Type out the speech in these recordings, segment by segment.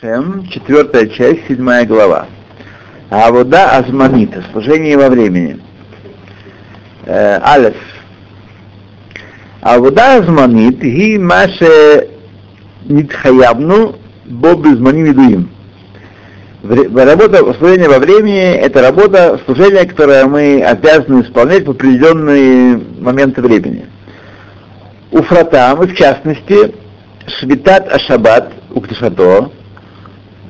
Шем, четвертая часть, седьмая глава. А вода азманита, служение во времени. Э, Алеф. А вода азманит, ги маше нитхаябну, бо безманим идуим. Работа служения во времени – это работа служения, которое мы обязаны исполнять в определенные моменты времени. У фратам, и в частности, швитат ашабат укташато,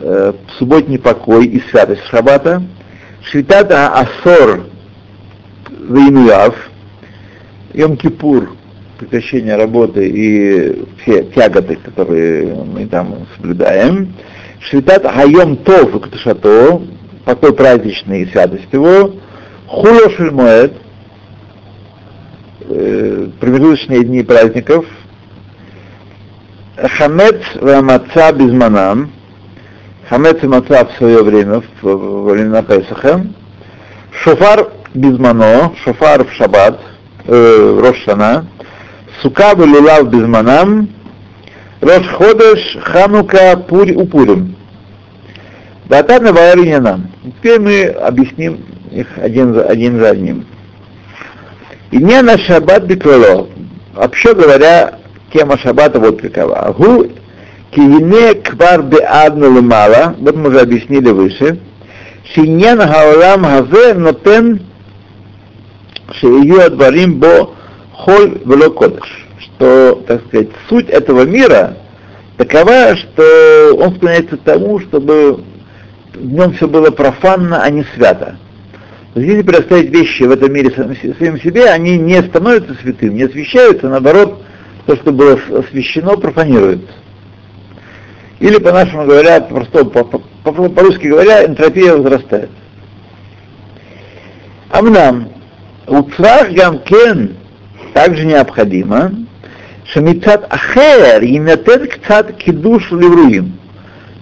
э, субботний покой и святость шаббата, швитат асор вейнуяв, Йом-Кипур, прекращение работы и все тяготы, которые мы там соблюдаем, Швитат Хайом Тов Ктушато, покой праздничный и святость его, Хуло Шельмоэд, э, промежуточные дни праздников, Хамец Вамаца Безманам, Хамец и Маца в свое время, во времена Песаха, Шофар Безмано, Шофар в Шаббат, э, Рошана, Сука Лулав Безманам, Рош Ходеш, Ханука, Пури, Упурим. Датана нам. Теперь мы объясним их один за, один за одним. И не на шаббат биквело. Вообще говоря, тема шаббата вот какова. Гу киине квар беадна лемала, вот мы уже объяснили выше, шиньян хаолам хазе нотен шею адварим бо холь вело кодыш что, так сказать, суть этого мира такова, что он склоняется к тому, чтобы в нем все было профанно, а не свято. Если представить вещи в этом мире своим себе, они не становятся святым, не освещаются, наоборот, то, что было освящено, профанируется. Или, по-нашему говоря, просто по-русски говоря, энтропия возрастает. Амнам, уцрах гамкен также необходимо, Шамицат Ахер, Инатен Кцат Кидуш Левруим.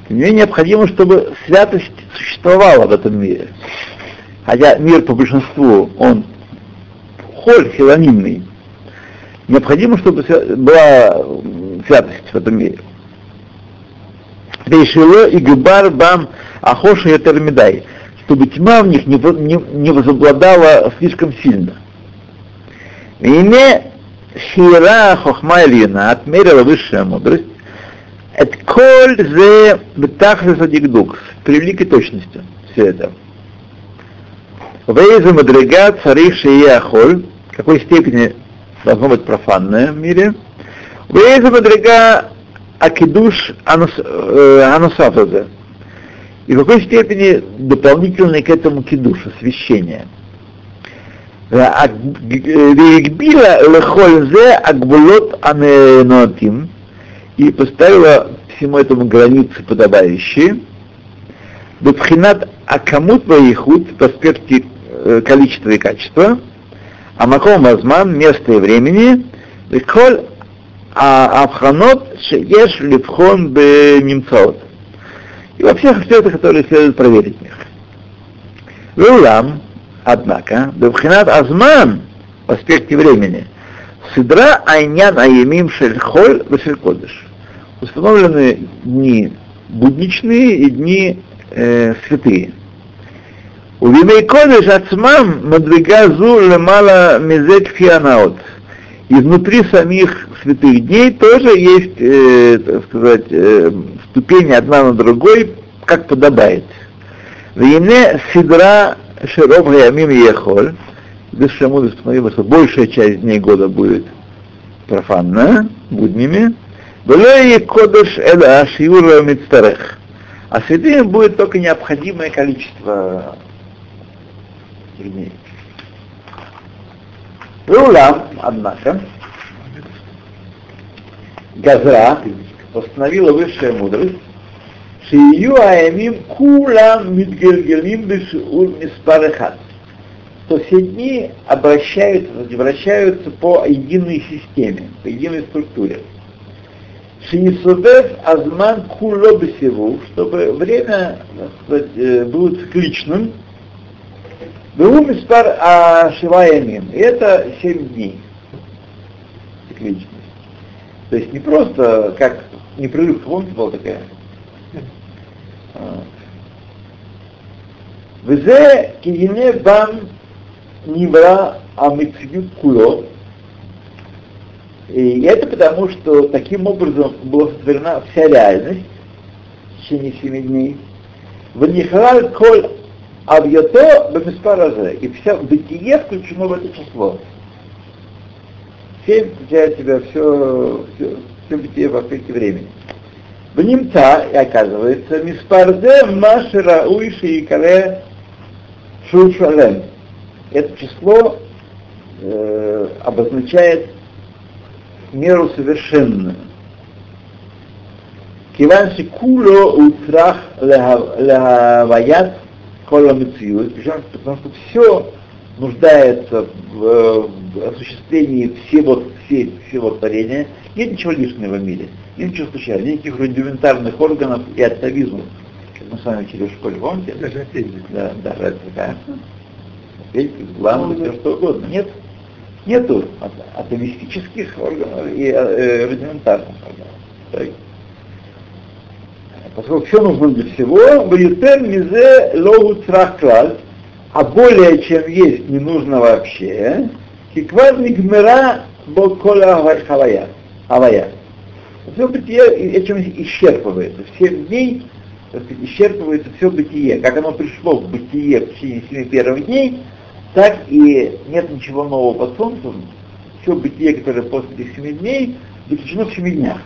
Мне необходимо, чтобы святость существовала в этом мире. Хотя мир по большинству, он холь хилонимный. Необходимо, чтобы была святость в этом мире. Решило и Губар Бам Ахоша и Термидай, чтобы тьма в них не, не, не возобладала слишком сильно. И не Шира Хохма Ильина отмерила высшая мудрость, это коль зе бетахлиса дигдук, с превеликой точностью все это. Вейза мадрига царих шия холь, в какой степени должно быть профанное в мире. Вейза мадрига Акидуш анус, э, Анусафазе. И в какой степени дополнительный к этому кидуш, освящение. Э, Вигбила э, лехользе акбулот аненотим и поставила всему этому границы подобающие. Бабхинат акамут ваихут в аспекте э, количества и качества. Амаком вазман, место и времени. Лехоль Авханот Шееш Левхон Бемимцаот. И во всех аспектах, которые следует проверить в них. Веулам, Однако, Бевхинат Азман в аспекте времени, Сидра Айнян Аемим Шельхоль Вешелькодыш. Установлены дни будничные и дни э, святые. У Вимей Кодыш Ацмам Мадвигазу Лемала Мезек Фианаот. И внутри самих святых дней тоже есть, э, так сказать, э, ступени одна на другой, как подобает. Вине Сидра Широв Гаямим Ехоль, высшая мудрость установила, что большая часть дней года будет профанна, буднями, Велей Кодыш Эла Шиура Мицтарех. А святым будет только необходимое количество дней. Пеулам, однако, Газра постановила высшая мудрость, что ее аямим кулам мидгергелим бешур миспарехат. То все дни обращаются, возвращаются по единой системе, по единой структуре. Шинисудев азман кулобсеву, чтобы время сказать, э, было цикличным, Беумистар Ашиваемин. И это семь дней цикличность. То есть не просто как непрерыв, помните, была такая? Взе кигине бам нибра амитсию куло. И это потому, что таким образом была сотворена вся реальность в течение семи дней. В Нихраль коль авьято бамиспаразе. И все бытие включено в это число. Семь включает в себя все, все, все бытие в аспекте времени. В немца, и оказывается, миспарзе машера уиши и кале шушалем. Это число э, обозначает меру совершенную. Киван куло утрах лехаваят кола мециют, потому что все нуждается в, в осуществлении всего, все, всего творения. Нет ничего лишнего в мире, нет ничего случайного, нет никаких рудиментарных органов и атовизмов. Как мы с вами учили в школе, помните? Даже Да, даже такая. Главное, все что угодно. Нет, нету атомистических органов и э, рудиментарных органов. Так. Поскольку все нужно для всего, бьютен мизе логу трахклаль, а более чем есть не нужно вообще, киквар нигмера бокола хавая. Хавая. Все бытие этим исчерпывается. В дней так сказать, исчерпывается все бытие. Как оно пришло в бытие в течение семи первых дней, так и нет ничего нового под солнцем. Все бытие, которое после этих семи дней, заключено в семи днях.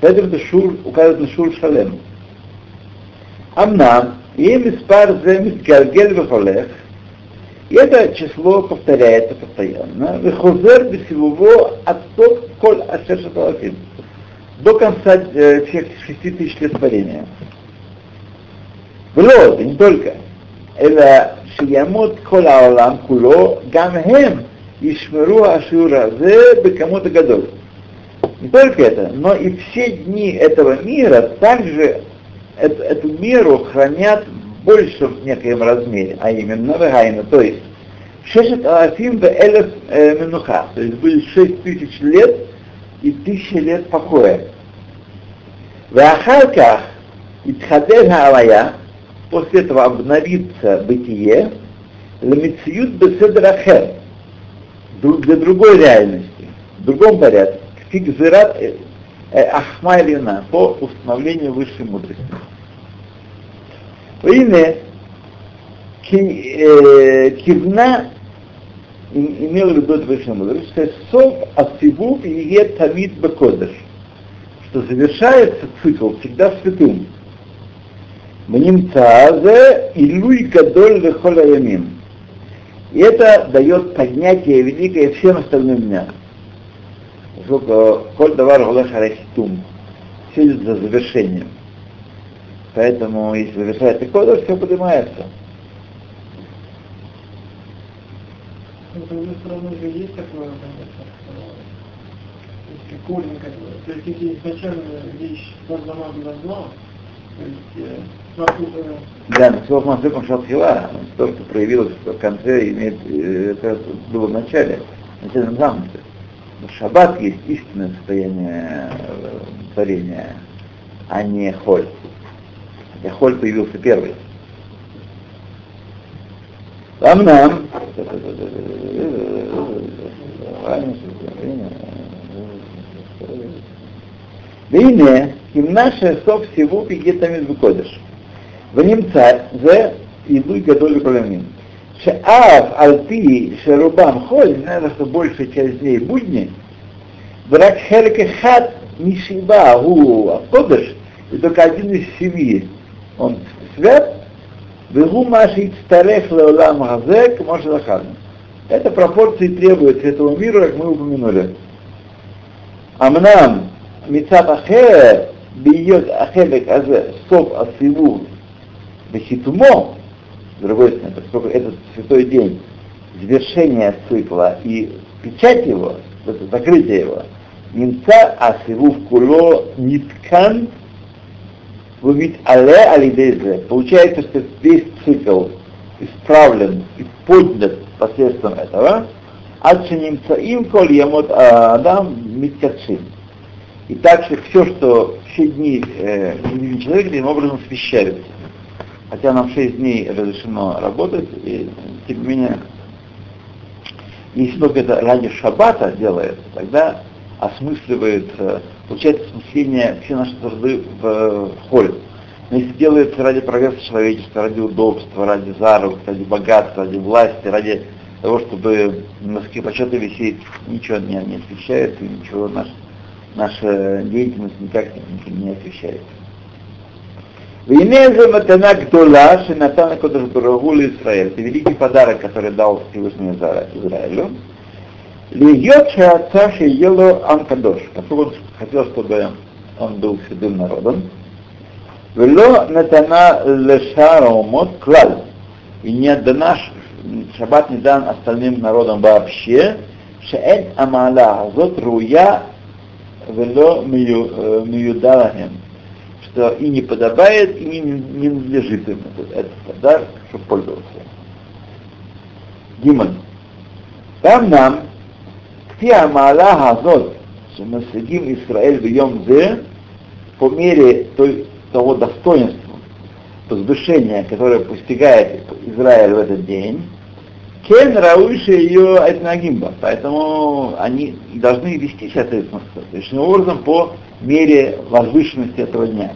Это Седр Шур указывает на Шур Шалем. Амнам, и Миспар Земис Гаргель Вахолех, и это число повторяется постоянно. Вехузер бисилуво отток коль ашер шаталафим. До конца всех шести тысяч лет творения. Вло, да не только. Это шиямот коль аолам куло гамхем ишмеру ашиура зе бекамот гадоль. Не только это, но и все дни этого мира также эту, эту меру хранят в некоем размере, а именно вегайна, то есть шешет алафим в элеф минуха, то есть будет шесть тысяч лет и тысяча лет покоя. Вахалках Итхадер Алая, после этого обновится бытие, ламициют беседрахер, для другой реальности, в другом порядке, фигзират ахмайлина, по установлению высшей мудрости. Ине кивна имел в виду высшей мудрости, что сов асивук и тамид бекодыш, что завершается цикл всегда святым. Мнимцаазе илуй гадоль вехоля ямин. И это дает поднятие великое всем остальным дням. Поскольку коль давар голех арахитум, все идет за завершением. Поэтому, если завершается кодер, все поднимается. есть такое, если корень, как бы, то есть если изначально вещь была зла, то есть э, да, но слово Масыком Шатхила, то, что проявилось в конце, имеет, это было в начале, начальном замысле в шаббат есть истинное состояние э, творения, а не холь. Хотя холь появился первый. Там нам да имя, им наше со всего пигетами выходишь. В нем царь, за иду и гадоль управлением. Шаав Алпи Шарубам Холь, наверное, что большая часть дней будни, Брак херке хат Нишиба Гу Кодыш, и только один из семи он свят, Вегу Маши Старех Леолам Газек Моше Это пропорции требуют, этого мира, как мы упомянули. Амнам Мицат Ахе Бьет Ахелек Азе Сов Асиву Бехитумо с другой стороны, поскольку этот святой день, завершение цикла и печать его, закрытие его, немца асиву в куло ниткан ведь але алидезе. Получается, что весь цикл исправлен и поднят посредством этого. Ачиним им коль ямот адам миткачим. И так что все, что все дни э, человека таким образом освещаются. Хотя нам 6 дней разрешено работать, и, тем не менее, если только это ради шаббата делается, тогда осмысливается, получается осмысление все наши труды в, в холе. Но если делается ради прогресса человечества, ради удобства, ради заработка, ради богатства, ради власти, ради того, чтобы на почета висеть, ничего не, не освещается, ничего наш, наша деятельность никак не, не освещается. Войне же матана гдола, шинатана кодыш барагу Израиль. Это великий подарок, который дал Всевышний Израилю. Льет шаца шиело амкадош. Поскольку он хотел, чтобы он был святым народом. Вело натана лешара умот клаль. И не отдана, шаббат не дан остальным народам вообще. Шеэн амала азот руя вело миюдалахем что и не подобает, и не, не надлежит ему этот подарок, чтобы пользоваться. Гимон. Там нам, кфи амала хазот, шамасагим Исраэль в йом зе, по мере той, того достоинства, возвышения, которое постигает Израиль в этот день, Кен Рауиши ее Этнагимба. Поэтому они должны вести себя, соответственно, есть, образом по мере возвышенности этого дня.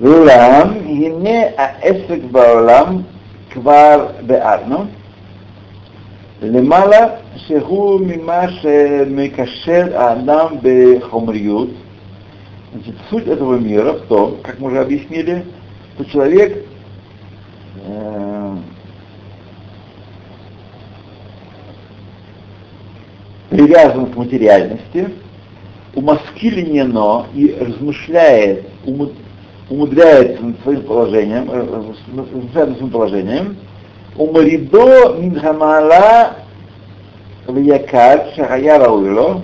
ואולם, הנה העסק בעולם כבר ביארנו, למעלה שהוא ממה שמקשר האדם בחומריות. Значит, суть этого мира в том, как мы уже объяснили, что человек э, привязан к материальности, умаскиленено и размышляет, умудряется над своим положением, э, размышляет над своим положением, умаридо минхамала виякар шахаяра уйло,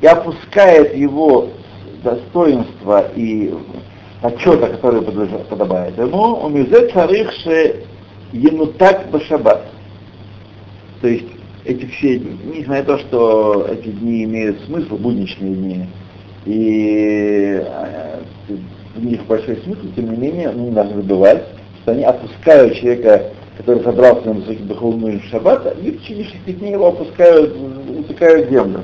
и опускает его достоинство и почета, который подобает ему, умизе царих ше енутак башабат. То есть эти все дни, несмотря на то, что эти дни имеют смысл, будничные дни, и у них большой смысл, тем не менее, ну, не надо забывать, что они опускают человека, который собрался на высокий духовную шаббата, и в течение шести дней его опускают, утыкают в землю.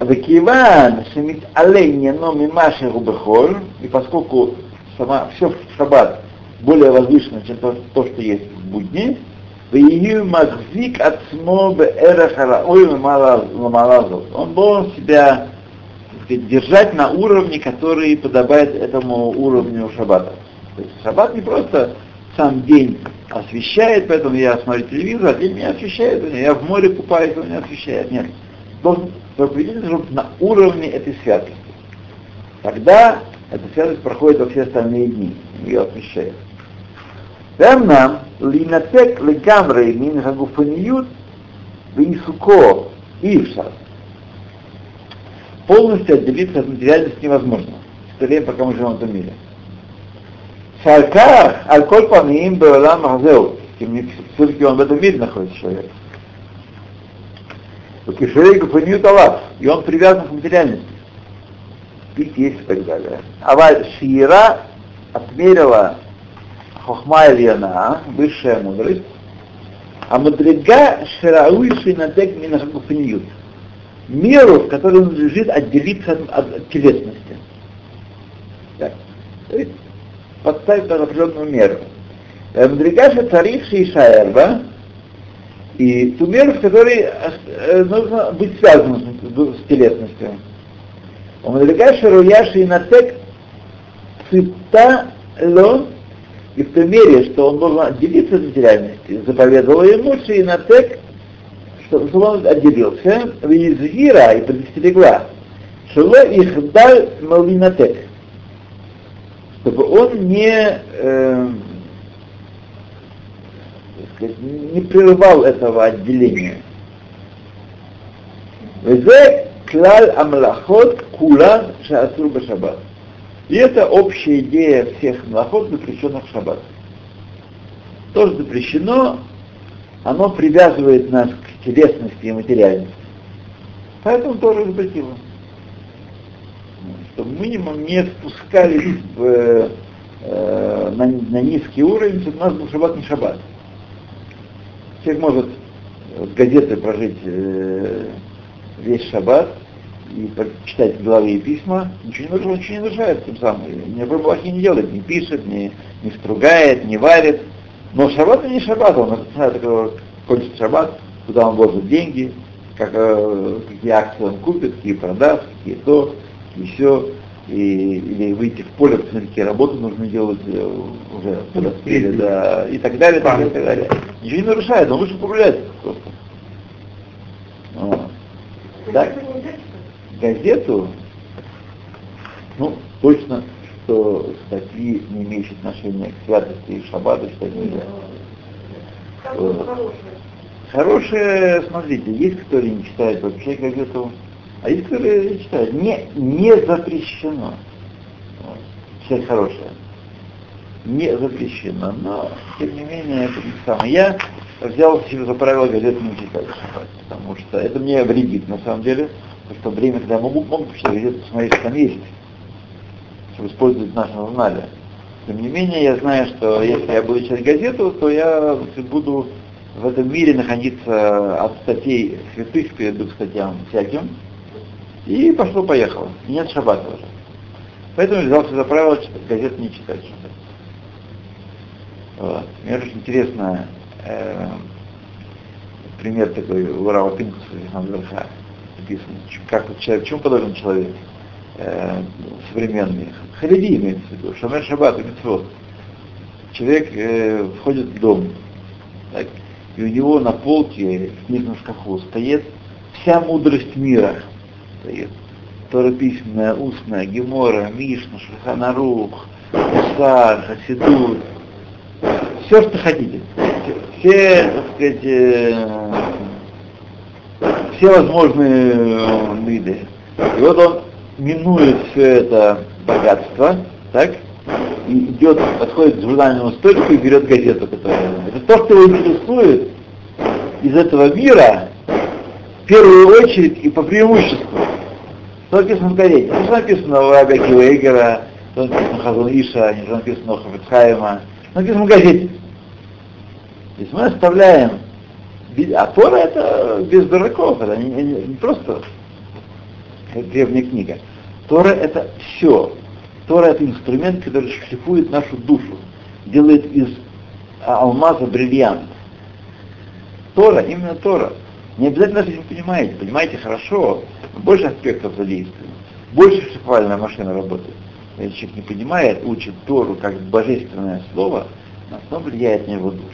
Векиван шемит оленя, но мимаши рубехоль, и поскольку сама, все в шаббат более возвышено, чем то, то что есть в будни, Вею магзик от смобе эрахара, ой, Он должен себя сказать, держать на уровне, который подобает этому уровню шаббата. То есть шаббат не просто сам день освещает, поэтому я смотрю телевизор, а день меня освещает, я в море купаюсь, он меня освещает. Нет. Должен проповедитель должен на уровне этой святости. Тогда эта святость проходит во все остальные дни, ее освещает. Темна линатек легамрей мин гагуфаниют висуко ившас. Полностью отделиться от материальности невозможно. В то время, пока мы живем в этом мире. Шарках, аль-коль памим беолам махзеу. Все-таки он в этом мире находится, человек. Кишерей гуфанию талав. И он привязан к материальности. Пить, есть и так далее. А Шиира отмерила хохма ильяна, высшая мудрость, а мудрега ширауи шинатек минахагуфниют. Меру, в которой он лежит отделиться от, от телесности. Так. Подставить под определенную меру. Мудрега царих шишаерба, и ту меру, в которой э, нужно быть связанным с, телесностью. У Мудрега шируя шинатек цитта ло и в той мере, что он должен отделиться от материальности, заповедовал ему Шейнатек, чтобы он отделился, в Изгира и предостерегла, Шело их даль Малинатек, чтобы он не, э, не прерывал этого отделения. Везе клаль амлахот кула шаасур башабат. И это общая идея всех млахот, запрещенных в шаббат. Тоже запрещено, оно привязывает нас телесности и материальности. Поэтому тоже запретило. что минимум не спускались в, э, на, на низкий уровень, чтобы у нас был шаббат не шаббат. Человек может вот, газеты прожить э, весь шаббат и читать главы и письма, ничего не нарушает, ничего не нарушает тем самым. Никакой плохи не делает, не пишет, не, не стругает, не варит. Но шаббат не шаббат, он знает, такого кончит шаббат, куда он вложит деньги, как, э, какие акции он купит, какие продаст, какие то, все, и, или выйти в поле, посмотреть, какие работы нужно делать э, уже подоспели, да, и так далее, так далее, так далее. Ничего не нарушает, он лучше погуляет просто. Вот. Так, газету, ну, точно, что статьи, не имеющие отношения к святости и шаббату, читать нельзя. Хорошие, смотрите, есть, которые не читают вообще газету, а есть, которые читают. Не, не запрещено. Читать хорошее. Не запрещено, но, тем не менее, это не самое. Я взял себе за правило газету не читать, потому что это мне вредит, на самом деле, потому что время, когда я могу, могу почитать газету, посмотреть, что там есть, чтобы использовать в нашем журнале. Тем не менее, я знаю, что если я буду читать газету, то я буду в этом мире находиться от статей святых перейду к статьям всяким. И пошло-поехало. Нет шаббата уже. Поэтому взялся за правило газет не читать. Вот. Мне очень интересно э, пример такой у Рава Пинкуса Верха написан. Как человек, в чем подобен человек э, современный? Хариди имеется в виду, Шамер Шаббат и Митцвот. Человек э, входит в дом, так, и у него на полке в книжном шкафу стоит вся мудрость мира. Стоит. Тора письменная, устная, Гемора, Мишна, Шаханарух, Мусар, Хасидут. Все, что хотите. Все, так сказать, э, все возможные э, виды. И вот он минует все это богатство, так, идет, подходит к журнальному столику и берет газету, которая... Это то, что его интересует из этого мира, в первую очередь и по преимуществу. Что написано в газете? Что написано у Раби Акива что написано Хазон Иша, не что написано у Хафицхайма, написано в газете. То есть мы оставляем а Тора это без дураков, это не, не, не просто древняя книга. Тора это все. Тора это инструмент, который шлифует нашу душу, делает из алмаза бриллиант. Тора, именно Тора. Не обязательно даже не понимаете, понимаете хорошо, больше аспектов задействует, больше шлифовальная машина работает. Если человек не понимает, учит Тору как божественное слово, оно влияет на его душу.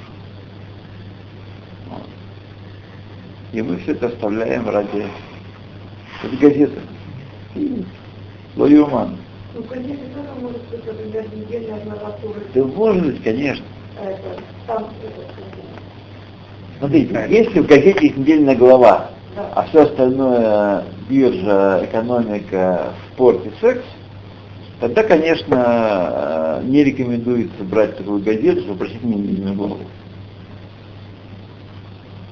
И мы все это оставляем ради этой газеты. Лоюман. Ну, конечно, тоже может быть, например, недельная глава Да может быть, конечно. Это, там, Смотрите, если в газете есть недельная глава, да. а все остальное биржа, экономика, спорт и секс, тогда, конечно, не рекомендуется брать такую газету, чтобы прочитать недельную главу.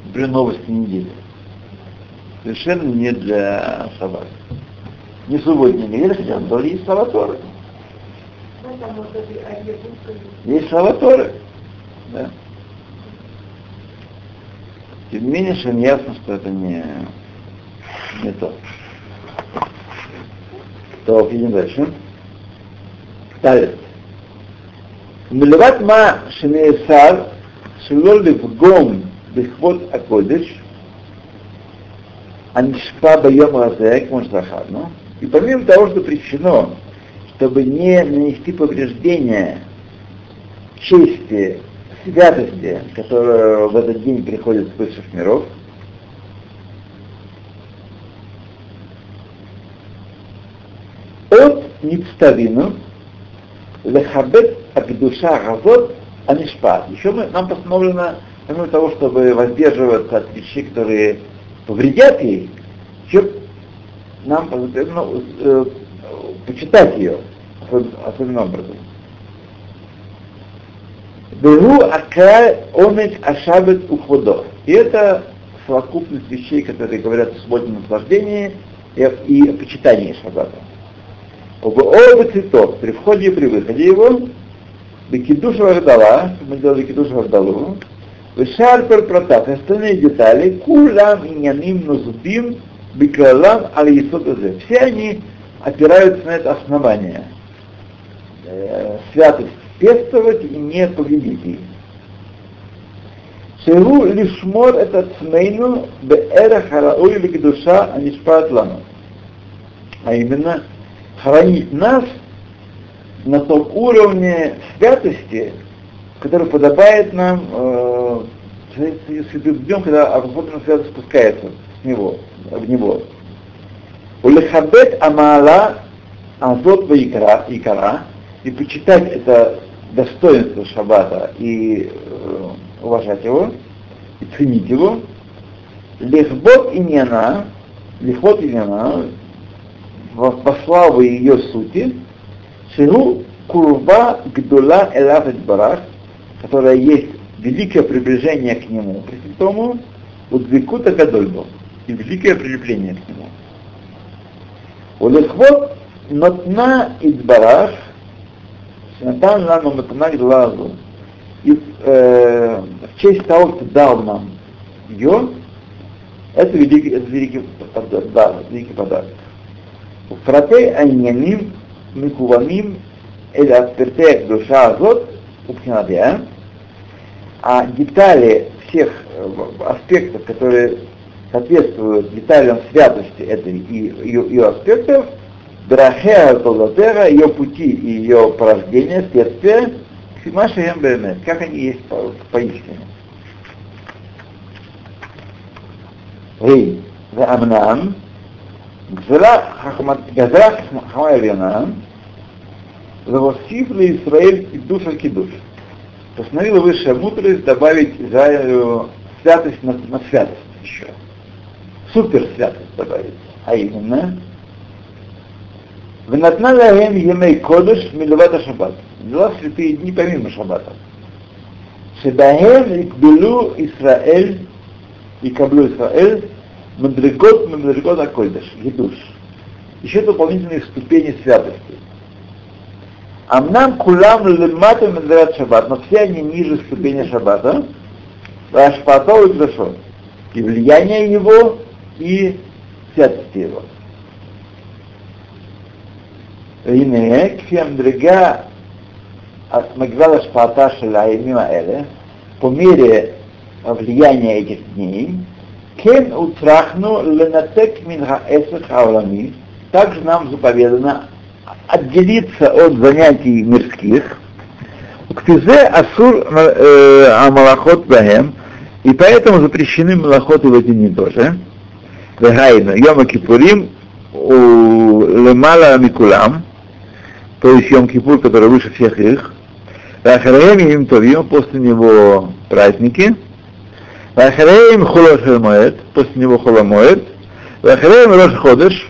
Например, новости недели. Совершенно не для собак не субботняя неделя, хотя на Торе есть слова Торы. Есть слова Торы. Да. Тем не менее, что ясно, что это не, не то. То, идем дальше. Далее. מלבד מה שנאסר שלא לפגום בכבוד הקודש, הנשפע ביום הזה, כמו שזכרנו, и помимо того, что прещено, чтобы не нанести повреждения чести, святости, которая в этот день приходит с высших миров, от Ництавину лехабет акдуша газот анишпат. Еще мы, нам постановлено, помимо того, чтобы воздерживаться от вещей, которые повредят ей, еще нам ну, э, почитать ее особенным образом. Беру акрай омет ашабет уходо. И это совокупность вещей, которые говорят о свободном наслаждении и, и о почитании шаббата. Оба оба цветов при входе и при выходе его, Бекидуш Вагдала, мы делали Кидуш Вагдалу, Вешарпер Протат, остальные детали, Кулам Иняним Нузубим, Беклалам Алисот Все они опираются на это основание. Э, святость пестовать и не победить их. Шеру лишмор это цмейну беэра хараой душа анишпат лану. А именно, хранить нас на том уровне святости, который подобает нам э, днем, когда особенно святость спускается с него, в него. Улехабет амала азот икара, и почитать это достоинство шаббата и уважать его, и ценить его, лехбот иньяна, лехбот иньяна, во, во славу ее сути, шигу курва гдула элафет барах, которая есть великое приближение к нему, к Святому, удвикута гадольбо, и великое прилепление к нему. Улехвот нотна идбарах, Натан нам нотна глазу, и э, в честь того, кто дал нам ее, это великий, это великий, да, великий подарок. Фратей Айняним Микуваним или Аспертех душа азот Упхинадия, а детали всех аспектов, которые соответствуют деталям святости этой и ее, ее аспектов, Драхеа Толдатера, ее пути и ее порождения, следствия, Ксимаши Эмбермес, как они есть по, поистине. Эй, Амнан, Гзрах Хахмавинан, Завосив ли Израиль и душа кидуш. Постановила высшая мудрость добавить Израилю святость на, на святость еще. Супер святость добавить. А именно, Венатна лаhem емей кодыш милувата шаббат. Взяла святые дни помимо шаббата. Шебаhem икбелу Исраэль и каблю Исраэль Мадригот, Мадригот Акойдаш, Гидуш. Еще дополнительные ступени святости. Амнам кулам лемата медрат шаббат, но все они ниже ступени шаббата, Рашпато и. И влияние его, и святости его. הנה, כפי המדרגה מגבל השפעתה של הימים האלה, по мере влияния этих дней, Кен утрахну ленатек минха эсах аулами. Также нам заповедано отделиться от занятий мирских. Ктизе асур амалахот бахем. И поэтому запрещены малахоты в эти дни тоже. Вегайна, Йома Кипурим, у Лемала Микулам, то есть Йом Кипур, который выше всех их. Вахараем им Товим, после него праздники. Вахареем Холошер Моэд, после него Холомоэд, Вахареем Рош Ходеш,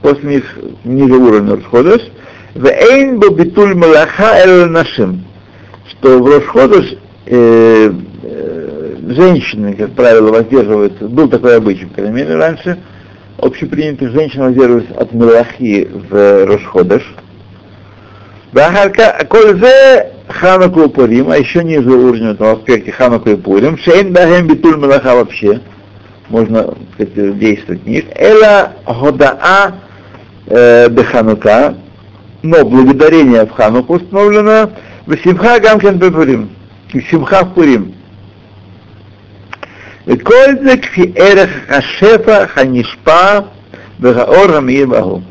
после них ниже уровня Рош Ходеш, Вейн Бабитуль Малаха Эл Нашим, что в Рош Ходеш э, э, женщины, как правило, воздерживаются, был такой обычай, по крайней мере, раньше, общепринятых женщин воздерживаются от Малахи в Рошходеш. Бахарка, коль зе Ханаку и Пурим, а еще ниже уровня этого аспекте Ханаку и Пурим, Шейн Бахем Битуль Малаха вообще, можно сказать, действовать в них, Эла Годаа э, Беханука, но благодарение в Хануку установлено, в Симха Гамкен Бепурим, и Симха в Пурим. וכל זה כפי ערך השפע הנשפע והאור המאיר בהוא.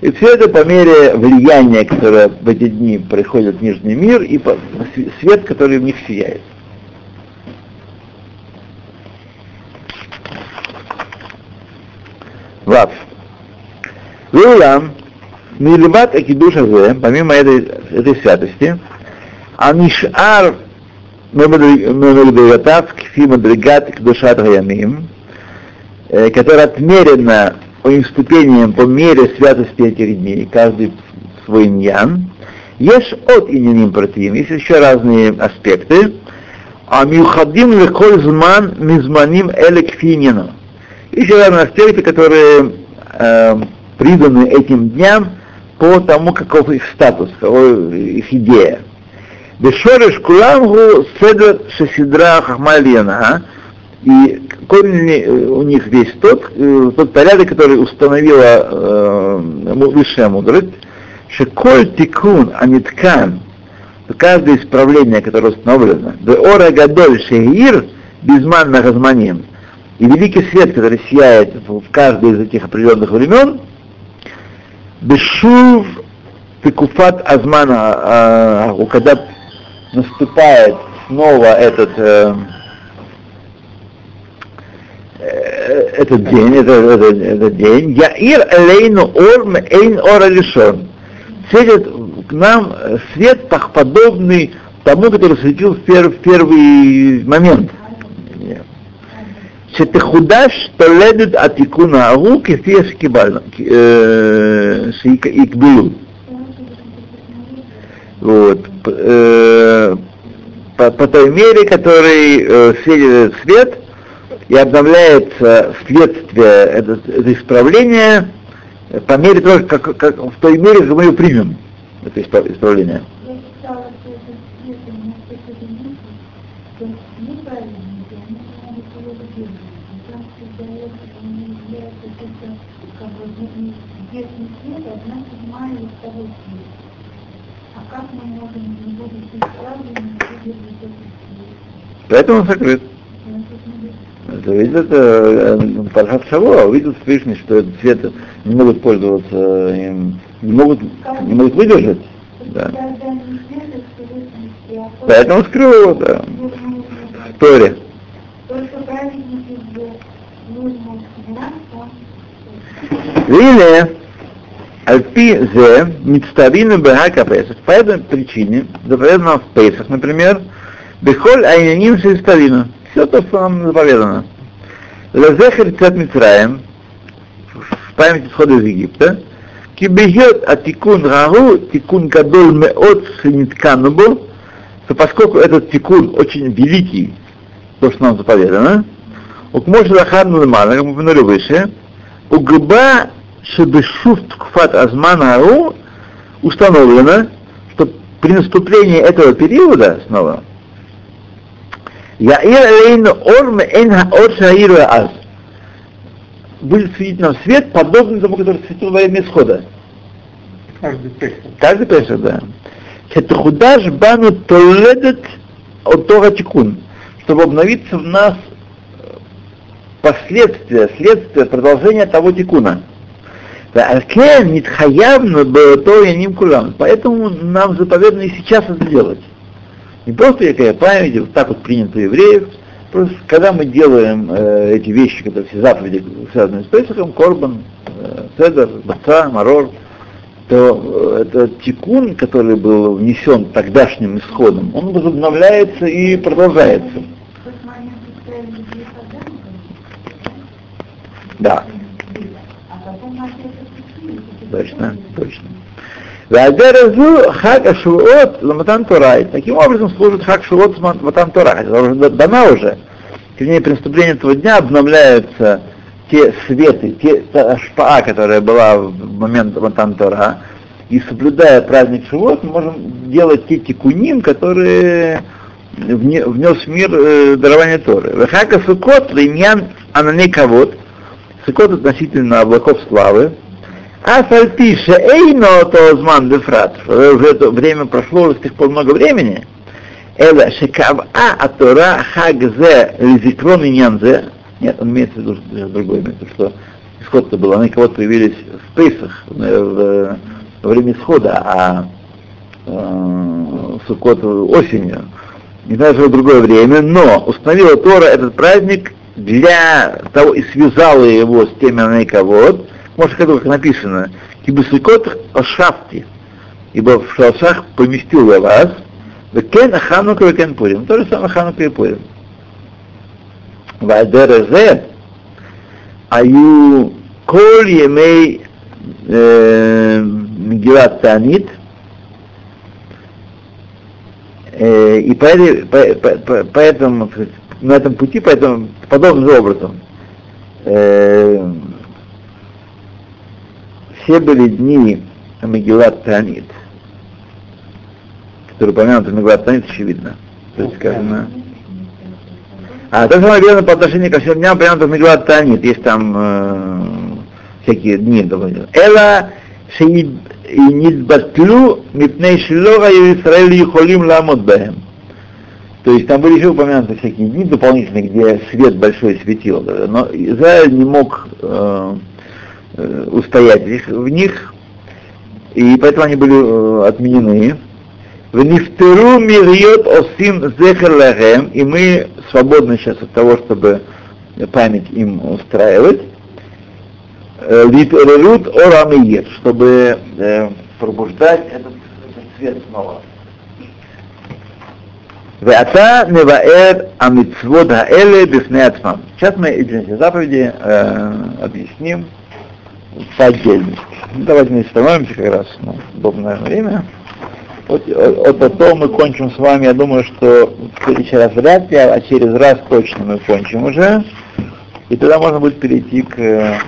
И все это по мере влияния, которое в эти дни приходит в Нижний мир, и по, свет, который в них сияет. Вав. Веулам, Нилибат Акидуша Зе, помимо этой, этой святости, Анишар Мемадригатав Кфи Мадригат Кдушат Гаямим, которая отмерена по их ступеням, по мере святости этих дней, каждый свой иньян. Есть от иньяним противим, есть еще разные аспекты. А мюхадим леколь зман мизманим элек Есть разные аспекты, которые э, приданы этим дням по тому, каков их статус, каков их идея. Бешореш куламгу седр шесидра хахмалина. И корень у них весь тот, тот порядок, который установила э, высшая мудрость, шеколь тикун аниткан, каждое исправление, которое установлено, ора гадоль шеир безман нагазманим, и великий свет, который сияет в каждое из этих определенных времен, бешув текуфат азмана, а, когда наступает снова этот э, э этот день, этот, этот, этот день, Яир Элейну Орм Эйн Ора Лишон, светит к нам свет так подобный тому, который светил в, пер, в первый момент. Шетехудаш толедет от икуна аву кефия шикибалу. Вот. По, по той мере, который э, светит свет и обновляется следствие это, это исправление по мере того, как, как, в той мере, как мы ее примем, это исправление. Поэтому он сокрыт. Это видит это Пархат Шаво, Всевышний, что этот свет не могут пользоваться им, не могут, не могут выдержать. Да. Поэтому скрыл его, да. В Торе. Или Альпи зе мицтавину бегака Песах. По этой причине, заповедано в Песах, например, бехоль айняним шеставину. Все то, что нам заповедано. Лазехер цат Мицраем, в память исхода из Египта, кибегет атикун рагу, тикун гадол меот шенитканубу, то поскольку этот тикун очень великий, то, что нам заповедано, Укмош Лахарну Лемана, как мы упомянули выше, Угба Шебешуф Ткфат Азмана Ару установлено, что при наступлении этого периода снова Яир Лейн Орм Эн Ор Шаиру Аз будет светить нам свет, подобный тому, который светил во время исхода. Каждый песок. Каждый песок, да. Хетахудаш бану толедет от Тора Тикун, чтобы обновиться в нас последствия, следствие, продолжение того тикуна. Поэтому нам заповедано и сейчас это делать. Не просто якая память, вот так вот принято у евреев, просто когда мы делаем э, эти вещи, когда все заповеди связаны с Песохом, Корбан, э, Седер, Баца, Марор, то э, этот тикун, который был внесен тогдашним исходом, он возобновляется и продолжается. Да. Точно, точно. Вадеразу хак ашуот ламатан Тора. Таким образом служит хак шуот ламатан Тора. Хотя уже дана уже. К ней преступления этого дня обновляются те светы, те, та которая была в момент Матан Тора, и соблюдая праздник Шивот, мы можем делать те тикуним, которые внес в мир э, дарование Торы. Вехака Сукот, Линьян Анане Кавод, Сукот относительно облаков славы, а сальпиша эйно тоозман дефрат, уже это время прошло, уже с тех пор много времени, Эла шекав а атора хагзе лизикрон иньянзе, нет, он имеет в виду другое, имеет в виду, что исход-то был, они кого-то появились в Пейсах, в, во время исхода, а э, Сукот осенью, не что в другое время, но установила Тора этот праздник для того и связала его с теми Анейковод, может, как написано, Кибусикот Ошафти, ибо в шалшах поместил я вас, Векен Аханука Векен Пурим. То же самое Ханука и Пурим. Вадерезе Аю Коль Емей Мегилат Танит, и поэтому, на этом пути, поэтому подобным же образом э, все были дни Мегилат танит, который упомянут в танит очевидно. То есть сказано... А то же самое верно по отношению ко всем дням, упомянутым в Мегилат танит, есть там э, всякие дни довольно. Эла и Шиидбатлю Мипней Шилога и Исраэль Юхолим Ламот Бэм. То есть там были еще упомянуты всякие дни дополнительные, где свет большой светил. Но Израиль не мог э, Э, устоять в них, и поэтому они были э, отменены. В нифтеру мирьет осим зехерлахем, и мы свободны сейчас от того, чтобы память им устраивать. Э, Литерерут орамиет, чтобы пробуждать этот, этот свет снова. Веата неваэр амитсвод хаэле бифнеатмам. Сейчас мы эти заповеди э, объясним по отдельности. Ну, давайте мы остановимся как раз ну, удобное время. Вот, вот потом мы кончим с вами, я думаю, что в следующий раз вряд ли, а через раз точно мы кончим уже. И тогда можно будет перейти к